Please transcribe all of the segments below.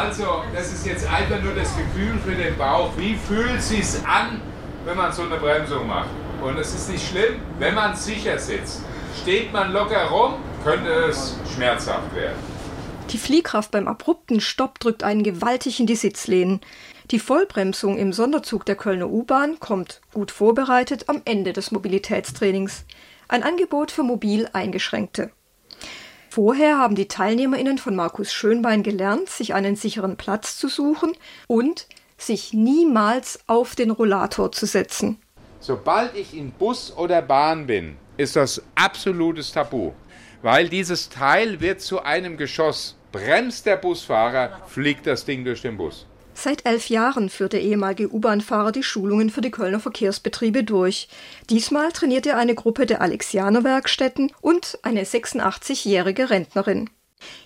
Also, das ist jetzt einfach nur das Gefühl für den Bauch. Wie fühlt es sich an, wenn man so eine Bremsung macht? Und es ist nicht schlimm, wenn man sicher sitzt. Steht man locker rum, könnte es schmerzhaft werden. Die Fliehkraft beim abrupten Stopp drückt einen gewaltig in die Sitzlehnen. Die Vollbremsung im Sonderzug der Kölner U-Bahn kommt, gut vorbereitet, am Ende des Mobilitätstrainings. Ein Angebot für mobil Eingeschränkte. Vorher haben die TeilnehmerInnen von Markus Schönbein gelernt, sich einen sicheren Platz zu suchen und sich niemals auf den Rollator zu setzen. Sobald ich in Bus oder Bahn bin, ist das absolutes Tabu, weil dieses Teil wird zu einem Geschoss. Bremst der Busfahrer, fliegt das Ding durch den Bus. Seit elf Jahren führt der ehemalige U-Bahn-Fahrer die Schulungen für die Kölner Verkehrsbetriebe durch. Diesmal trainiert er eine Gruppe der Alexianer Werkstätten und eine 86-jährige Rentnerin.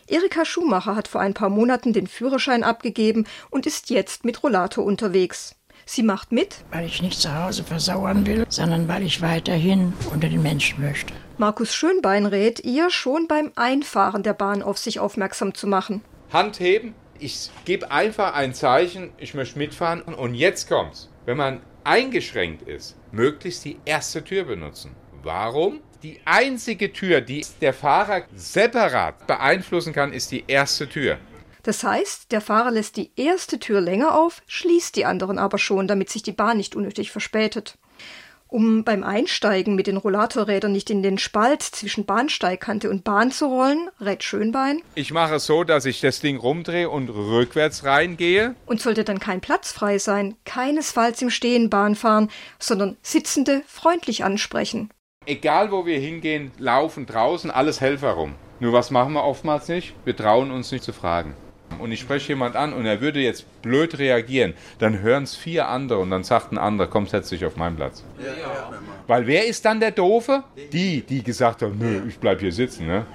Erika Schumacher hat vor ein paar Monaten den Führerschein abgegeben und ist jetzt mit Rollator unterwegs. Sie macht mit, weil ich nicht zu Hause versauern will, sondern weil ich weiterhin unter den Menschen möchte. Markus Schönbein rät ihr, schon beim Einfahren der Bahn auf sich aufmerksam zu machen. Hand heben, ich gebe einfach ein Zeichen, ich möchte mitfahren und jetzt kommt's. Wenn man eingeschränkt ist, möglichst die erste Tür benutzen. Warum? Die einzige Tür, die der Fahrer separat beeinflussen kann, ist die erste Tür. Das heißt, der Fahrer lässt die erste Tür länger auf, schließt die anderen aber schon, damit sich die Bahn nicht unnötig verspätet. Um beim Einsteigen mit den Rollatorrädern nicht in den Spalt zwischen Bahnsteigkante und Bahn zu rollen, rät Schönbein. Ich mache es so, dass ich das Ding rumdrehe und rückwärts reingehe. Und sollte dann kein Platz frei sein, keinesfalls im Stehen Bahn fahren, sondern Sitzende freundlich ansprechen. Egal wo wir hingehen, laufen draußen, alles Helfer rum. Nur was machen wir oftmals nicht? Wir trauen uns nicht zu fragen und ich spreche jemand an und er würde jetzt blöd reagieren, dann hören es vier andere und dann sagt ein anderer, komm, setz dich auf meinen Platz. Ja, ja. Weil wer ist dann der Doofe? Die, die gesagt haben, nö, ich bleib hier sitzen, ne?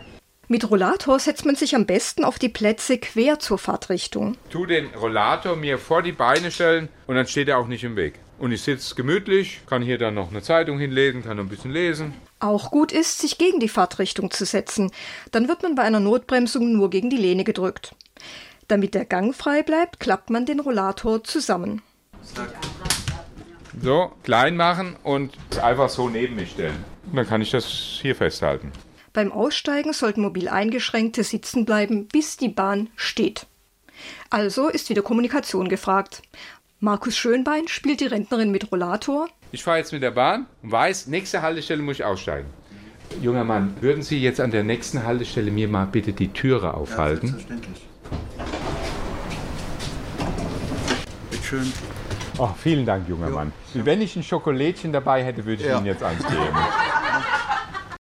Mit Rollator setzt man sich am besten auf die Plätze quer zur Fahrtrichtung. Tu den Rollator mir vor die Beine stellen und dann steht er auch nicht im Weg. Und ich sitze gemütlich, kann hier dann noch eine Zeitung hinlegen, kann noch ein bisschen lesen. Auch gut ist, sich gegen die Fahrtrichtung zu setzen. Dann wird man bei einer Notbremsung nur gegen die Lehne gedrückt. Damit der Gang frei bleibt, klappt man den Rollator zusammen. So, klein machen und einfach so neben mich stellen. dann kann ich das hier festhalten. Beim Aussteigen sollten mobil Eingeschränkte sitzen bleiben, bis die Bahn steht. Also ist wieder Kommunikation gefragt. Markus Schönbein spielt die Rentnerin mit Rollator. Ich fahre jetzt mit der Bahn und weiß, nächste Haltestelle muss ich aussteigen. Junger Mann, würden Sie jetzt an der nächsten Haltestelle mir mal bitte die Türe aufhalten? Ja, selbstverständlich. Schön. Oh, vielen Dank, junger jo. Mann. Wenn ich ein Schokolädchen dabei hätte, würde ich ja. Ihnen jetzt eins geben.